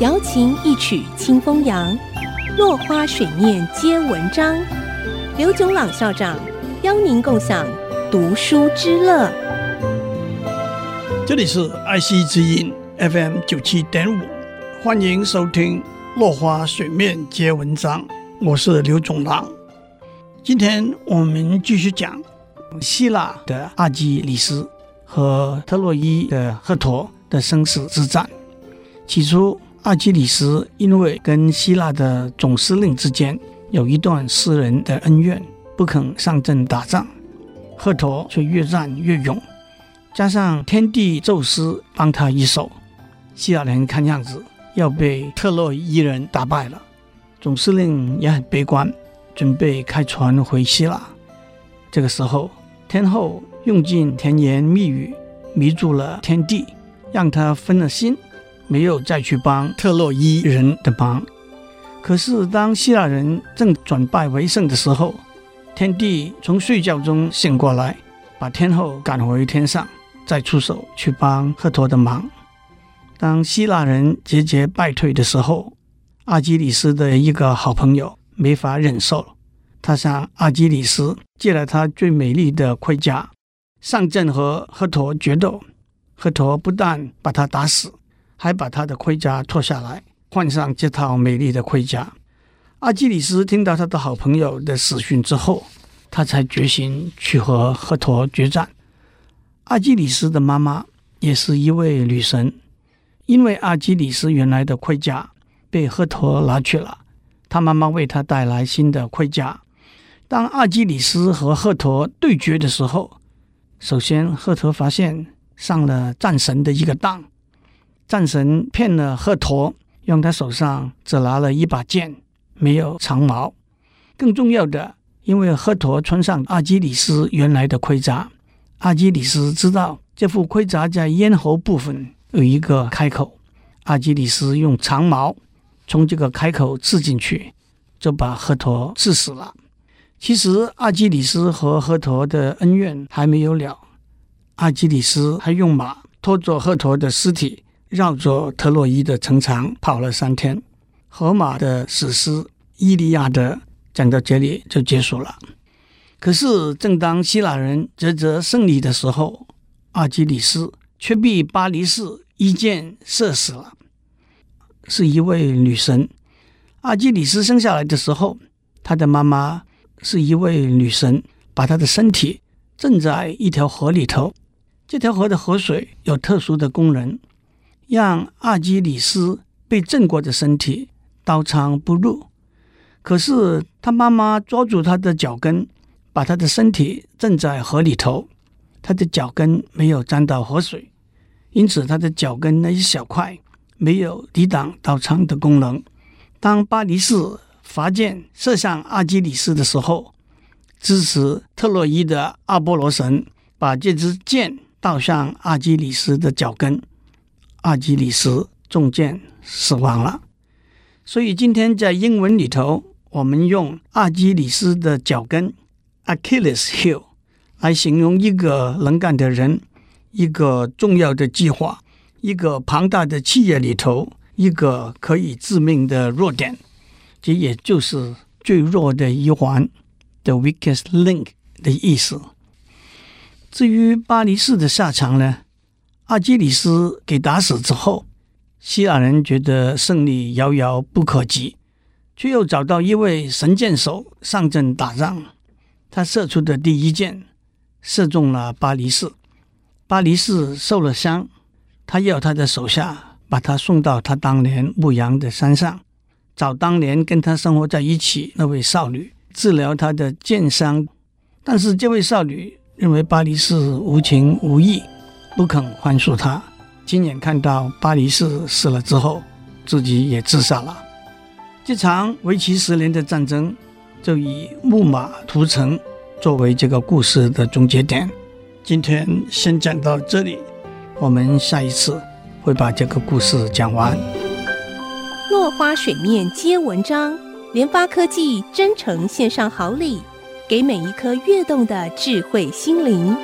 瑶琴一曲清风扬，落花水面皆文章。刘炯朗校长邀您共享读书之乐。这里是爱惜之音 FM 九七点五，欢迎收听《落花水面皆文章》，我是刘炯朗。今天我们继续讲希腊的阿基里斯和特洛伊的赫陀的生死之战。起初，阿基里斯因为跟希腊的总司令之间有一段私人的恩怨，不肯上阵打仗。赫陀却越战越勇，加上天帝宙斯帮他一手，希腊人看样子要被特洛伊人打败了。总司令也很悲观。准备开船回希腊，这个时候，天后用尽甜言蜜语迷住了天帝，让他分了心，没有再去帮特洛伊人的忙。可是，当希腊人正转败为胜的时候，天帝从睡觉中醒过来，把天后赶回天上，再出手去帮赫陀的忙。当希腊人节节败退的时候，阿基里斯的一个好朋友。没法忍受，他向阿基里斯借了他最美丽的盔甲，上阵和赫陀决斗。赫陀不但把他打死，还把他的盔甲脱下来，换上这套美丽的盔甲。阿基里斯听到他的好朋友的死讯之后，他才决心去和赫陀决战。阿基里斯的妈妈也是一位女神，因为阿基里斯原来的盔甲被赫陀拿去了。他妈妈为他带来新的盔甲。当阿基里斯和赫陀对决的时候，首先赫陀发现上了战神的一个当，战神骗了赫陀，用他手上只拿了一把剑，没有长矛。更重要的，因为赫陀穿上阿基里斯原来的盔甲，阿基里斯知道这副盔甲在咽喉部分有一个开口，阿基里斯用长矛。从这个开口刺进去，就把赫陀刺死了。其实阿基里斯和赫陀的恩怨还没有了，阿基里斯还用马拖着赫陀的尸体，绕着特洛伊的城墙跑了三天。荷马的史诗《伊利亚德》讲到这里就结束了。可是正当希腊人啧啧胜利的时候，阿基里斯却被巴黎市一箭射死了。是一位女神。阿基里斯生下来的时候，他的妈妈是一位女神，把他的身体浸在一条河里头。这条河的河水有特殊的功能，让阿基里斯被震过的身体刀枪不入。可是他妈妈抓住他的脚跟，把他的身体震在河里头，他的脚跟没有沾到河水，因此他的脚跟那一小块。没有抵挡刀枪的功能。当巴黎士发箭射向阿基里斯的时候，支持特洛伊的阿波罗神把这支箭倒向阿基里斯的脚跟，阿基里斯中箭死亡了。所以今天在英文里头，我们用阿基里斯的脚跟 （Achilles heel） 来形容一个能干的人，一个重要的计划。一个庞大的企业里头，一个可以致命的弱点，这也就是最弱的一环 （the weakest link） 的意思。至于巴黎市的下场呢？阿基里斯给打死之后，希腊人觉得胜利遥遥不可及，却又找到一位神箭手上阵打仗。他射出的第一箭射中了巴黎市，巴黎市受了伤。他要他的手下把他送到他当年牧羊的山上，找当年跟他生活在一起那位少女治疗他的箭伤。但是这位少女认为巴黎市无情无义，不肯宽恕他。亲眼看到巴黎市死了之后，自己也自杀了。这场为期十年的战争就以木马屠城作为这个故事的终结点。今天先讲到这里。我们下一次会把这个故事讲完。落花水面皆文章，联发科技真诚献上好礼，给每一颗跃动的智慧心灵。